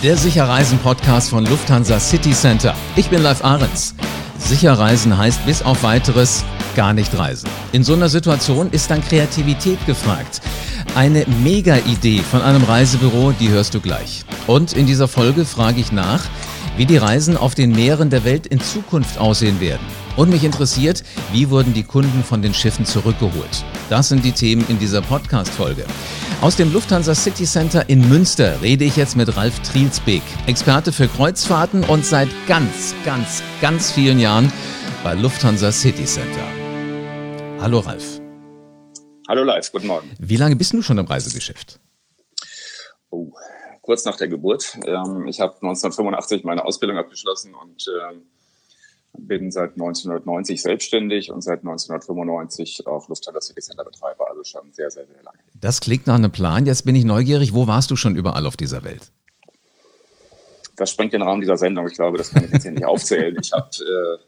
Der Sicherreisen-Podcast von Lufthansa City Center. Ich bin Live Ahrens. Sicherreisen heißt bis auf weiteres gar nicht reisen. In so einer Situation ist dann Kreativität gefragt. Eine Mega-Idee von einem Reisebüro, die hörst du gleich. Und in dieser Folge frage ich nach, wie die Reisen auf den Meeren der Welt in Zukunft aussehen werden. Und mich interessiert, wie wurden die Kunden von den Schiffen zurückgeholt? Das sind die Themen in dieser Podcast-Folge. Aus dem Lufthansa City Center in Münster rede ich jetzt mit Ralf Trielsbeek, Experte für Kreuzfahrten und seit ganz, ganz, ganz vielen Jahren bei Lufthansa City Center. Hallo Ralf. Hallo Live, guten Morgen. Wie lange bist du schon im Reisegeschäft? Oh, kurz nach der Geburt. Ähm, ich habe 1985 meine Ausbildung abgeschlossen und ähm, bin seit 1990 selbstständig und seit 1995 auch Lufthansa City Center Betreiber, also schon sehr, sehr, sehr lange. Das klingt nach einem Plan. Jetzt bin ich neugierig. Wo warst du schon überall auf dieser Welt? Das sprengt den Rahmen dieser Sendung. Ich glaube, das kann ich jetzt hier nicht aufzählen. Ich habe, äh,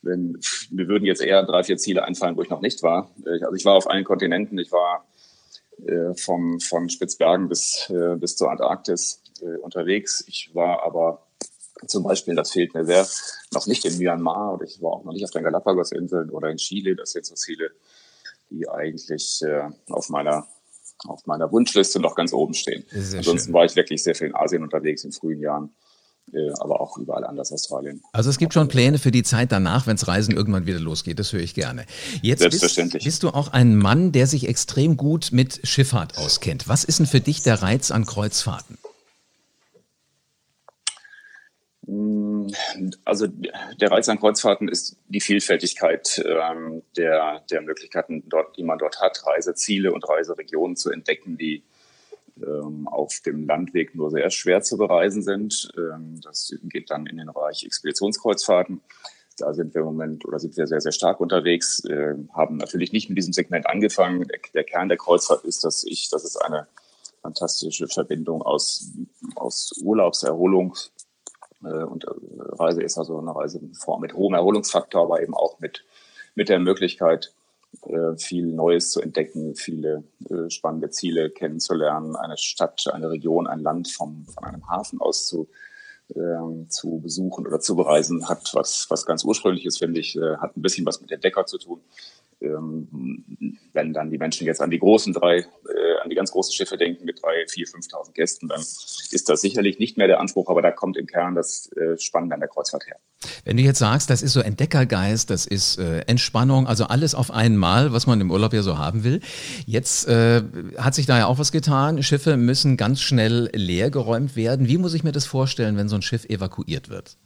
wenn, mir würden jetzt eher drei, vier Ziele einfallen, wo ich noch nicht war. Äh, also ich war auf allen Kontinenten. Ich war vom, von Spitzbergen bis, äh, bis zur Antarktis äh, unterwegs. Ich war aber zum Beispiel, das fehlt mir sehr, noch nicht in Myanmar oder ich war auch noch nicht auf den Galapagos-Inseln oder in Chile. Das sind so Ziele, die eigentlich äh, auf meiner auf meiner Wunschliste noch ganz oben stehen. Ansonsten schön. war ich wirklich sehr viel in Asien unterwegs in frühen Jahren, äh, aber auch überall anders Australien. Also es gibt schon Pläne für die Zeit danach, wenn es Reisen irgendwann wieder losgeht. Das höre ich gerne. Jetzt Selbstverständlich. Bist, bist du auch ein Mann, der sich extrem gut mit Schifffahrt auskennt. Was ist denn für dich der Reiz an Kreuzfahrten? Also der Reiz an Kreuzfahrten ist die Vielfältigkeit ähm, der, der Möglichkeiten, dort, die man dort hat, Reiseziele und Reiseregionen zu entdecken, die auf dem Landweg nur sehr schwer zu bereisen sind. Ähm, das geht dann in den Bereich Expeditionskreuzfahrten. Da sind wir im Moment oder sind wir sehr, sehr stark unterwegs, äh, haben natürlich nicht mit diesem Segment angefangen. Der, Kern der Kreuzfahrt ist, dass ich, dass es eine fantastische Verbindung aus, aus Urlaubserholung äh, und äh, Reise ist also eine Reiseform mit hohem Erholungsfaktor, aber eben auch mit, mit der Möglichkeit, äh, viel Neues zu entdecken, viele spannende Ziele kennenzulernen, eine Stadt, eine Region, ein Land vom, von einem Hafen aus zu, ähm, zu besuchen oder zu bereisen, hat was, was ganz ursprüngliches, finde ich, hat ein bisschen was mit Entdecker zu tun. Ähm, wenn dann die Menschen jetzt an die großen drei, äh, an die ganz großen Schiffe denken mit drei, vier, 5.000 Gästen, dann ist das sicherlich nicht mehr der Anspruch, aber da kommt im Kern das äh, Spannende an der Kreuzfahrt her. Wenn du jetzt sagst, das ist so Entdeckergeist, das ist äh, Entspannung, also alles auf einmal, was man im Urlaub ja so haben will. Jetzt äh, hat sich da ja auch was getan. Schiffe müssen ganz schnell leergeräumt werden. Wie muss ich mir das vorstellen, wenn so ein Schiff evakuiert wird?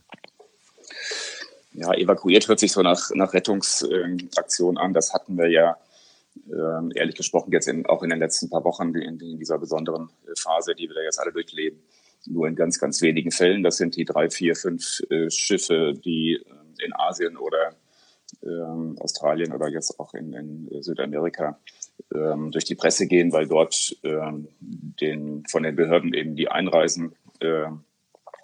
ja, evakuiert hört sich so nach, nach Rettungsaktion an. Das hatten wir ja äh, ehrlich gesprochen jetzt in, auch in den letzten paar Wochen in, in dieser besonderen äh, Phase, die wir da jetzt alle durchleben, nur in ganz, ganz wenigen Fällen. Das sind die drei, vier, fünf äh, Schiffe, die äh, in Asien oder äh, Australien oder jetzt auch in, in Südamerika äh, durch die Presse gehen, weil dort äh, den, von den Behörden eben die Einreisen äh,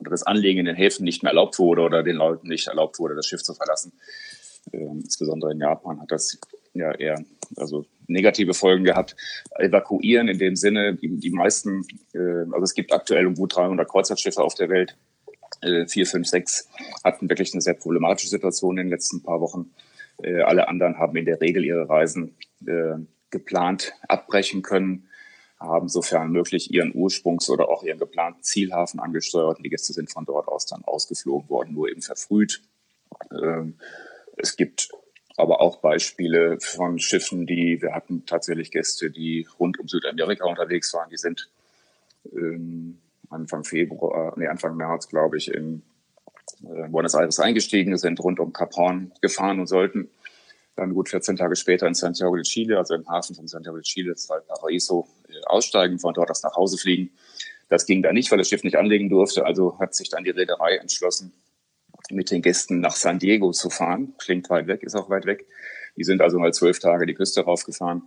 oder das Anlegen in den Häfen nicht mehr erlaubt wurde oder den Leuten nicht erlaubt wurde, das Schiff zu verlassen. Ähm, insbesondere in Japan hat das ja eher also negative Folgen gehabt. Evakuieren in dem Sinne, die, die meisten, äh, also es gibt aktuell um gut 300 Kreuzfahrtschiffe auf der Welt, äh, vier, fünf, sechs hatten wirklich eine sehr problematische Situation in den letzten paar Wochen. Äh, alle anderen haben in der Regel ihre Reisen äh, geplant abbrechen können haben sofern möglich ihren Ursprungs- oder auch ihren geplanten Zielhafen angesteuert. Die Gäste sind von dort aus dann ausgeflogen worden, nur eben verfrüht. Ähm, es gibt aber auch Beispiele von Schiffen, die, wir hatten tatsächlich Gäste, die rund um Südamerika unterwegs waren, die sind ähm, Anfang Februar, nee, Anfang März, glaube ich, in äh, Buenos Aires eingestiegen, sind rund um Cap Horn gefahren und sollten dann gut 14 Tage später in Santiago de Chile, also im Hafen von Santiago de Chile, Valparaiso, äh, aussteigen, von dort aus nach Hause fliegen. Das ging da nicht, weil das Schiff nicht anlegen durfte. Also hat sich dann die Reederei entschlossen, mit den Gästen nach San Diego zu fahren. Klingt weit weg, ist auch weit weg. Die sind also mal zwölf Tage die Küste raufgefahren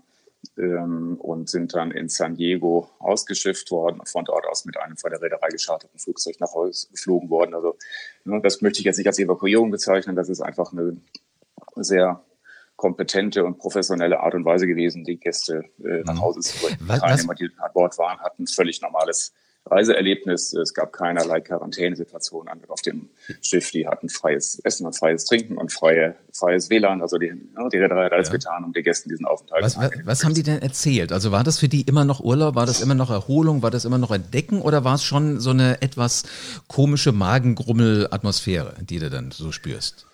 ähm, und sind dann in San Diego ausgeschifft worden und von dort aus mit einem von der Reederei gescharterten Flugzeug nach Hause geflogen worden. Also ne, das möchte ich jetzt nicht als Evakuierung bezeichnen. Das ist einfach eine sehr kompetente und professionelle Art und Weise gewesen, die Gäste äh, nach mhm. Hause zu bringen. Was, Teilnehmer, die an Bord waren, hatten völlig normales Reiseerlebnis. Es gab keinerlei Quarantänesituation auf dem Schiff. Die hatten freies Essen und freies Trinken und freie, freies WLAN. Also die, die Reederei hat alles ja. getan, um den Gästen diesen Aufenthalt was, was, was haben die denn erzählt? Also war das für die immer noch Urlaub? War das immer noch Erholung? War das immer noch Entdecken? Oder war es schon so eine etwas komische Magengrummel-Atmosphäre, die du dann so spürst?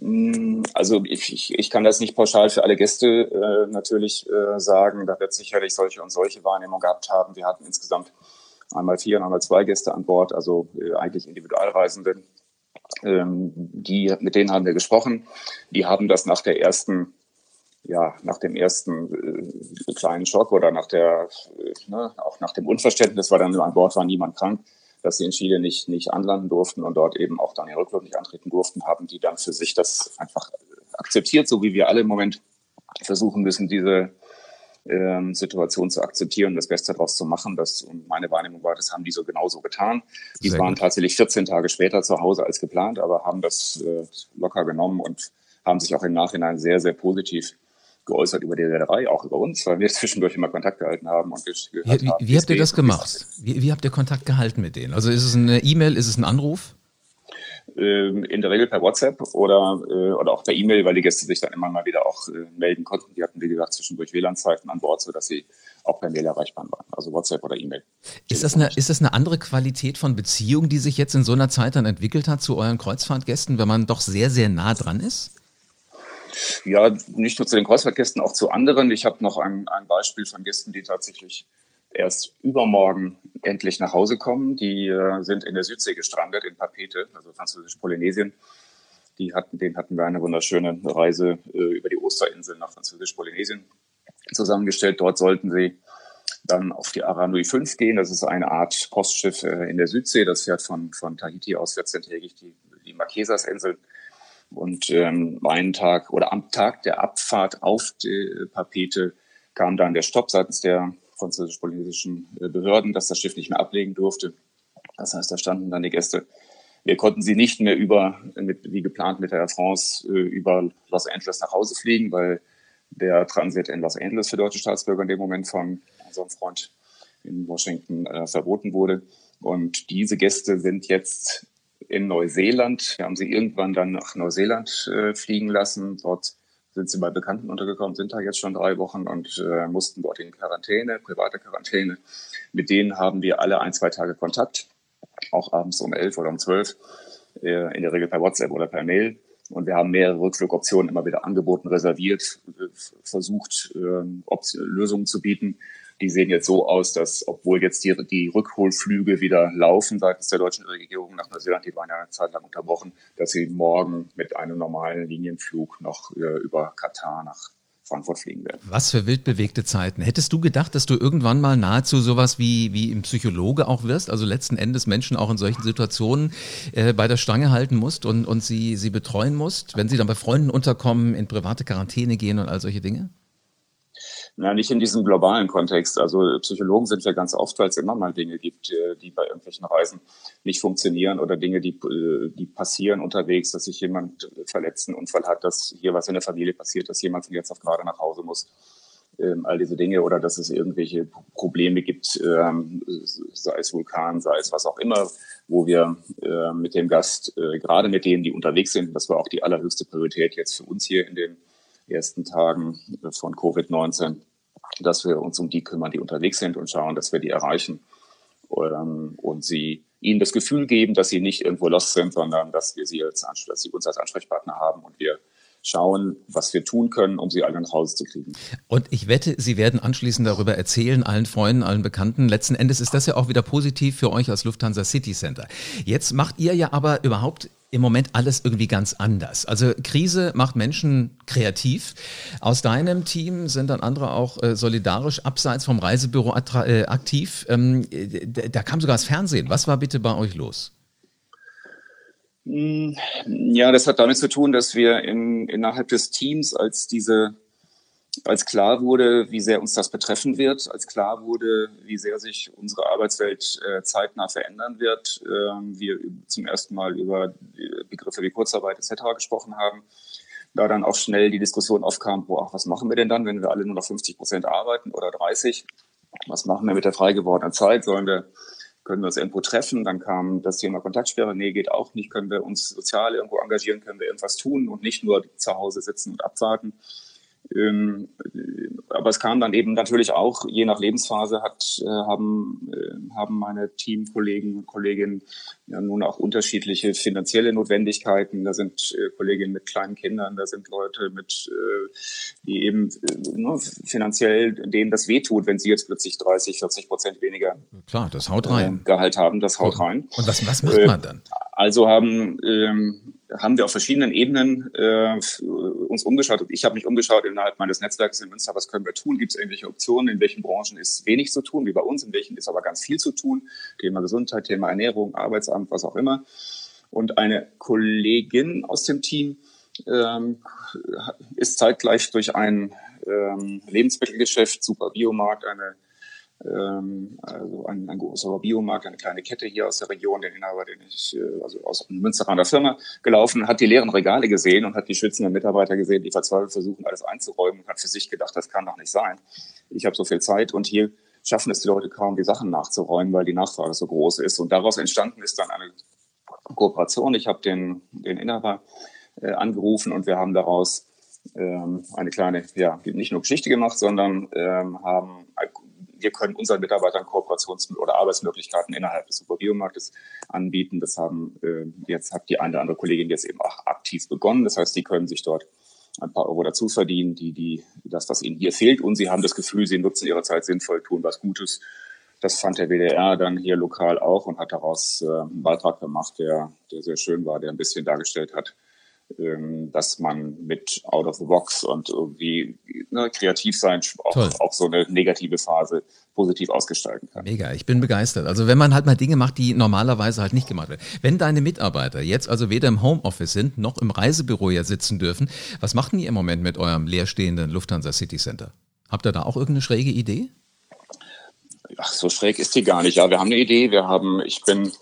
Mm, also ich, ich, ich kann das nicht pauschal für alle Gäste äh, natürlich äh, sagen. Da wird sicherlich solche und solche Wahrnehmungen gehabt haben. Wir hatten insgesamt einmal vier und einmal zwei Gäste an Bord, also äh, eigentlich Individualreisende. Ähm, die, mit denen haben wir gesprochen. Die haben das nach der ersten, ja, nach dem ersten äh, kleinen Schock oder nach der, äh, ne, auch nach dem Unverständnis, weil dann an Bord war niemand krank, dass sie in Chile nicht, nicht anlanden durften und dort eben auch dann den Rückflug nicht antreten durften, haben die dann für sich das einfach akzeptiert, so wie wir alle im Moment versuchen müssen, diese ähm, Situation zu akzeptieren, das Beste daraus zu machen. Das, und meine Wahrnehmung war, das haben die so genauso getan. Die Sehr waren gut. tatsächlich 14 Tage später zu Hause als geplant, aber haben das äh, locker genommen und haben sich auch im Nachhinein sehr, sehr positiv geäußert über die Reederei, auch über uns, weil wir zwischendurch immer Kontakt gehalten haben und gehört wie, haben. Wie habt ihr das gemacht? Wie, wie habt ihr Kontakt gehalten mit denen? Also ist es eine E-Mail, ist es ein Anruf? Ähm, in der Regel per WhatsApp oder, äh, oder auch per E-Mail, weil die Gäste sich dann immer mal wieder auch äh, melden konnten. Die hatten, wie gesagt, zwischendurch WLAN-Zeiten an Bord, sodass sie auch per Mail erreichbar waren. Also WhatsApp oder E-Mail. Ist das, eine, ist das eine andere Qualität von Beziehung, die sich jetzt in so einer Zeit dann entwickelt hat zu euren Kreuzfahrtgästen, wenn man doch sehr, sehr nah dran ist? Ja, nicht nur zu den Kreuzfahrtgästen, auch zu anderen. Ich habe noch ein, ein Beispiel von Gästen, die tatsächlich erst übermorgen endlich nach Hause kommen. Die äh, sind in der Südsee gestrandet, in Papete, also französisch-Polynesien. Die hatten, denen hatten wir eine wunderschöne Reise äh, über die Osterinsel nach französisch-Polynesien zusammengestellt. Dort sollten sie dann auf die Aranui 5 gehen. Das ist eine Art Postschiff äh, in der Südsee. Das fährt von, von Tahiti aus 14-tägig die, die Marquesas-Insel. Und ähm, einen Tag oder am Tag der Abfahrt auf die Papete kam dann der Stopp seitens der französisch-polynesischen äh, Behörden, dass das Schiff nicht mehr ablegen durfte. Das heißt, da standen dann die Gäste. Wir konnten sie nicht mehr über, mit, wie geplant mit der Air France, äh, über Los Angeles nach Hause fliegen, weil der Transit in Los Angeles für deutsche Staatsbürger in dem Moment von unserem Freund in Washington äh, verboten wurde. Und diese Gäste sind jetzt in Neuseeland. Wir haben sie irgendwann dann nach Neuseeland äh, fliegen lassen. Dort sind sie bei Bekannten untergekommen, sind da jetzt schon drei Wochen und äh, mussten dort in Quarantäne, private Quarantäne. Mit denen haben wir alle ein, zwei Tage Kontakt, auch abends um elf oder um zwölf, äh, in der Regel per WhatsApp oder per Mail. Und wir haben mehrere Rückflugoptionen immer wieder angeboten, reserviert, versucht, äh, Lösungen zu bieten. Die sehen jetzt so aus, dass, obwohl jetzt die, die Rückholflüge wieder laufen seitens der deutschen Regierung nach Neuseeland, die waren ja eine Zeit lang unterbrochen, dass sie morgen mit einem normalen Linienflug noch äh, über Katar nach Frankfurt fliegen werden. Was für wildbewegte Zeiten. Hättest du gedacht, dass du irgendwann mal nahezu sowas wie, wie im Psychologe auch wirst, also letzten Endes Menschen auch in solchen Situationen äh, bei der Stange halten musst und, und sie, sie betreuen musst, wenn sie dann bei Freunden unterkommen, in private Quarantäne gehen und all solche Dinge? Na, nicht in diesem globalen Kontext. Also Psychologen sind ja ganz oft, weil es immer mal Dinge gibt, äh, die bei irgendwelchen Reisen nicht funktionieren oder Dinge, die, äh, die passieren unterwegs, dass sich jemand verletzt, einen Unfall hat, dass hier was in der Familie passiert, dass jemand von jetzt auf gerade nach Hause muss. Ähm, all diese Dinge oder dass es irgendwelche Probleme gibt, ähm, sei es Vulkan, sei es was auch immer, wo wir äh, mit dem Gast, äh, gerade mit denen, die unterwegs sind, das war auch die allerhöchste Priorität jetzt für uns hier in den ersten Tagen von Covid-19, dass wir uns um die kümmern, die unterwegs sind und schauen, dass wir die erreichen. Ähm, und sie ihnen das Gefühl geben, dass sie nicht irgendwo lost sind, sondern dass wir sie als, dass sie uns als Ansprechpartner haben und wir schauen, was wir tun können, um sie alle nach Hause zu kriegen. Und ich wette, Sie werden anschließend darüber erzählen, allen Freunden, allen Bekannten. Letzten Endes ist das ja auch wieder positiv für euch als Lufthansa City Center. Jetzt macht ihr ja aber überhaupt im Moment alles irgendwie ganz anders. Also Krise macht Menschen kreativ. Aus deinem Team sind dann andere auch äh, solidarisch abseits vom Reisebüro äh, aktiv. Ähm, da kam sogar das Fernsehen. Was war bitte bei euch los? Hm, ja, das hat damit zu tun, dass wir in, innerhalb des Teams, als diese, als klar wurde, wie sehr uns das betreffen wird, als klar wurde, wie sehr sich unsere Arbeitswelt äh, zeitnah verändern wird, äh, wir zum ersten Mal über Begriffe wie Kurzarbeit etc. gesprochen haben, da dann auch schnell die Diskussion aufkam, boah, was machen wir denn dann, wenn wir alle nur noch 50 Prozent arbeiten oder 30? Was machen wir mit der frei gewordenen Zeit? Sollen wir können wir uns irgendwo treffen? Dann kam das Thema Kontaktsperre, nee, geht auch nicht. Können wir uns sozial irgendwo engagieren? Können wir irgendwas tun und nicht nur zu Hause sitzen und abwarten? Ähm, aber es kam dann eben natürlich auch, je nach Lebensphase hat, äh, haben, äh, haben meine Teamkollegen und Kolleginnen ja nun auch unterschiedliche finanzielle Notwendigkeiten. Da sind äh, Kolleginnen mit kleinen Kindern, da sind Leute mit, äh, die eben äh, ne, finanziell denen das wehtut, wenn sie jetzt plötzlich 30, 40 Prozent weniger Klar, das haut rein. Äh, Gehalt haben, das haut rein. Und was, was macht man dann? Also haben ähm, haben wir auf verschiedenen Ebenen äh, uns umgeschaut. Ich habe mich umgeschaut innerhalb meines Netzwerks in Münster, was können wir tun? Gibt es irgendwelche Optionen? In welchen Branchen ist wenig zu tun, wie bei uns? In welchen ist aber ganz viel zu tun? Thema Gesundheit, Thema Ernährung, Arbeitsamt, was auch immer. Und eine Kollegin aus dem Team ähm, ist zeitgleich durch ein ähm, Lebensmittelgeschäft, Super Biomarkt, eine also ein, ein großer Biomarkt, eine kleine Kette hier aus der Region, den Inhaber, den ich, äh, also aus Münsteraner Firma gelaufen, hat die leeren Regale gesehen und hat die schwitzenden Mitarbeiter gesehen, die verzweifelt versuchen, alles einzuräumen und hat für sich gedacht, das kann doch nicht sein. Ich habe so viel Zeit und hier schaffen es die Leute kaum, die Sachen nachzuräumen, weil die Nachfrage so groß ist. Und daraus entstanden ist dann eine Kooperation. Ich habe den, den Inhaber äh, angerufen und wir haben daraus ähm, eine kleine, ja, nicht nur Geschichte gemacht, sondern ähm, haben wir können unseren Mitarbeitern Kooperations- oder Arbeitsmöglichkeiten innerhalb des Superbiomarktes anbieten. Das haben äh, jetzt hat die eine oder andere Kollegin jetzt eben auch aktiv begonnen. Das heißt, die können sich dort ein paar Euro dazu verdienen, die, die, das, was ihnen hier fehlt. Und sie haben das Gefühl, sie nutzen ihre Zeit sinnvoll, tun was Gutes. Das fand der WDR dann hier lokal auch und hat daraus äh, einen Beitrag gemacht, der, der sehr schön war, der ein bisschen dargestellt hat, ähm, dass man mit Out of the Box und irgendwie ne, kreativ sein auch, auch, so eine negative Phase positiv ausgestalten kann. Mega, ich bin begeistert. Also wenn man halt mal Dinge macht, die normalerweise halt nicht gemacht werden. Wenn deine Mitarbeiter jetzt also weder im Homeoffice sind, noch im Reisebüro ja sitzen dürfen, was macht ihr im Moment mit eurem leerstehenden Lufthansa City Center? Habt ihr da auch irgendeine schräge Idee? Ach, so schräg ist die gar nicht. Ja, wir haben eine Idee. Wir haben, ich bin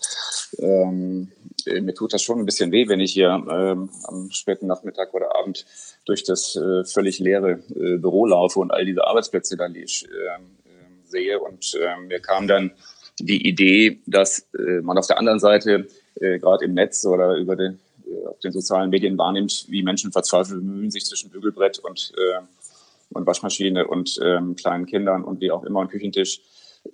ähm, äh, mir tut das schon ein bisschen weh, wenn ich hier ähm, am späten Nachmittag oder Abend durch das äh, völlig leere äh, Büro laufe und all diese Arbeitsplätze dann die ich, äh, sehe. Und äh, mir kam dann die Idee, dass äh, man auf der anderen Seite äh, gerade im Netz oder über den, äh, auf den sozialen Medien wahrnimmt, wie Menschen verzweifelt bemühen, sich zwischen Bügelbrett und, äh, und Waschmaschine und ähm, kleinen Kindern und wie auch immer und Küchentisch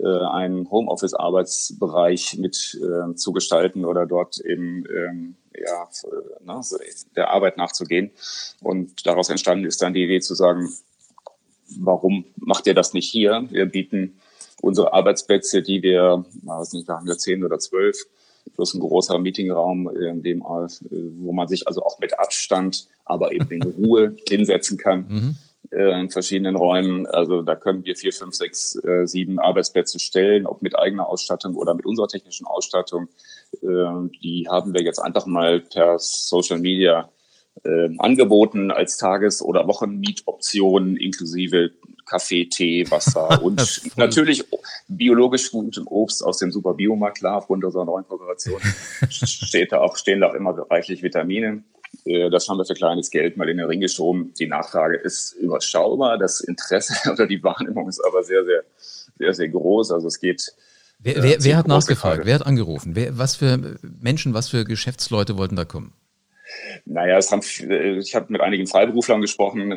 einen Homeoffice-Arbeitsbereich mit äh, zu gestalten oder dort eben ähm, ja, ne, der Arbeit nachzugehen. Und daraus entstanden ist dann die Idee zu sagen, warum macht ihr das nicht hier? Wir bieten unsere Arbeitsplätze, die wir, weiß nicht, da haben wir zehn oder zwölf, plus ein großer Meetingraum, in dem, äh, wo man sich also auch mit Abstand, aber eben in Ruhe hinsetzen kann. Mhm äh, in verschiedenen Räumen. Also da können wir vier, fünf, sechs, äh, sieben Arbeitsplätze stellen, ob mit eigener Ausstattung oder mit unserer technischen Ausstattung. Äh, die haben wir jetzt einfach mal per Social Media äh, angeboten als Tages- oder Wochenmietoption inklusive Kaffee, Tee, Wasser und natürlich biologisch gutem Obst aus dem Super Biomarkt. Klar, aufgrund unserer neuen Kooperation steht da auch, stehen da auch immer reichlich Vitamine. Äh, das haben wir für kleines Geld mal in den Ring geschoben. Die Nachfrage ist überschaubar, das Interesse oder die Wahrnehmung ist aber sehr, sehr, sehr, sehr groß. Also es geht. Wer, äh, wer, wer hat nachgefragt? Frage. Wer hat angerufen? Wer, was für Menschen, was für Geschäftsleute wollten da kommen? Naja, es haben, äh, ich habe mit einigen Freiberuflern gesprochen,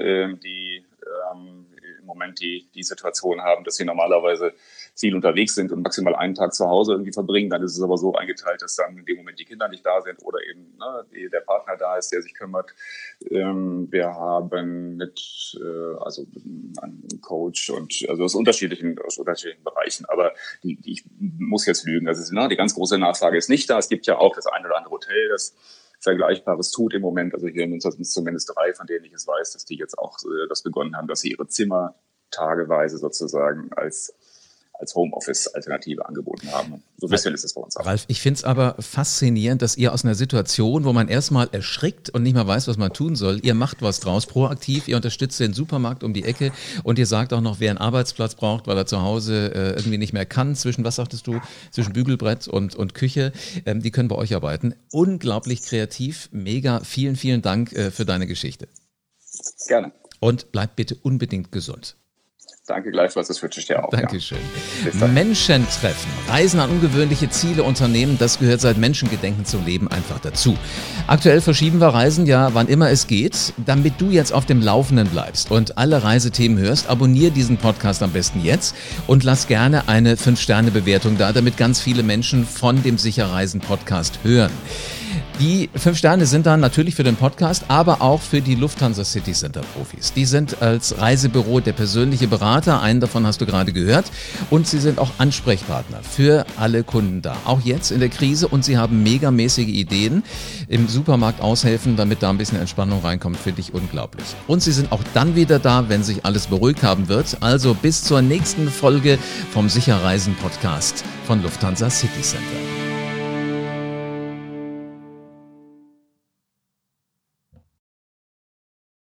die ähm, im Moment die, die Situation haben, dass sie normalerweise viel unterwegs sind und maximal einen Tag zu Hause irgendwie verbringen. Dann ist es aber so eingeteilt, dass dann in dem Moment die Kinder nicht da sind oder eben ne, der Partner da ist, der sich kümmert. Ähm, wir haben mit, äh, also einen Coach und also aus unterschiedlichen, aus unterschiedlichen Bereichen. Aber die, die, ich muss jetzt lügen. Also ne, die ganz große Nachfrage ist nicht da. Es gibt ja auch das eine oder andere Hotel, das Vergleichbares tut im Moment. Also hier in Münster sind es zumindest drei, von denen ich es weiß, dass die jetzt auch äh, das begonnen haben, dass sie ihre Zimmer tageweise sozusagen als als Homeoffice-Alternative angeboten haben. So ein bisschen ist es bei uns auch. Ralf, ich finde es aber faszinierend, dass ihr aus einer Situation, wo man erstmal erschrickt und nicht mal weiß, was man tun soll, ihr macht was draus, proaktiv, ihr unterstützt den Supermarkt um die Ecke und ihr sagt auch noch, wer einen Arbeitsplatz braucht, weil er zu Hause äh, irgendwie nicht mehr kann, zwischen, was sagtest du, zwischen Bügelbrett und, und Küche, ähm, die können bei euch arbeiten. Unglaublich kreativ, mega, vielen, vielen Dank äh, für deine Geschichte. Gerne. Und bleibt bitte unbedingt gesund. Danke gleichfalls, das wünsche ich dir auch. Dankeschön. Ja. Menschen treffen, Reisen an ungewöhnliche Ziele, Unternehmen, das gehört seit Menschengedenken zum Leben einfach dazu. Aktuell verschieben wir Reisen ja, wann immer es geht. Damit du jetzt auf dem Laufenden bleibst und alle Reisethemen hörst, abonniere diesen Podcast am besten jetzt und lass gerne eine 5-Sterne-Bewertung da, damit ganz viele Menschen von dem Sicherreisen-Podcast hören. Die fünf Sterne sind dann natürlich für den Podcast, aber auch für die Lufthansa City Center Profis. Die sind als Reisebüro der persönliche Berater, einen davon hast du gerade gehört, und sie sind auch Ansprechpartner für alle Kunden da. Auch jetzt in der Krise und sie haben megamäßige Ideen im Supermarkt aushelfen, damit da ein bisschen Entspannung reinkommt, finde ich unglaublich. Und sie sind auch dann wieder da, wenn sich alles beruhigt haben wird. Also bis zur nächsten Folge vom Sicherreisen Podcast von Lufthansa City Center.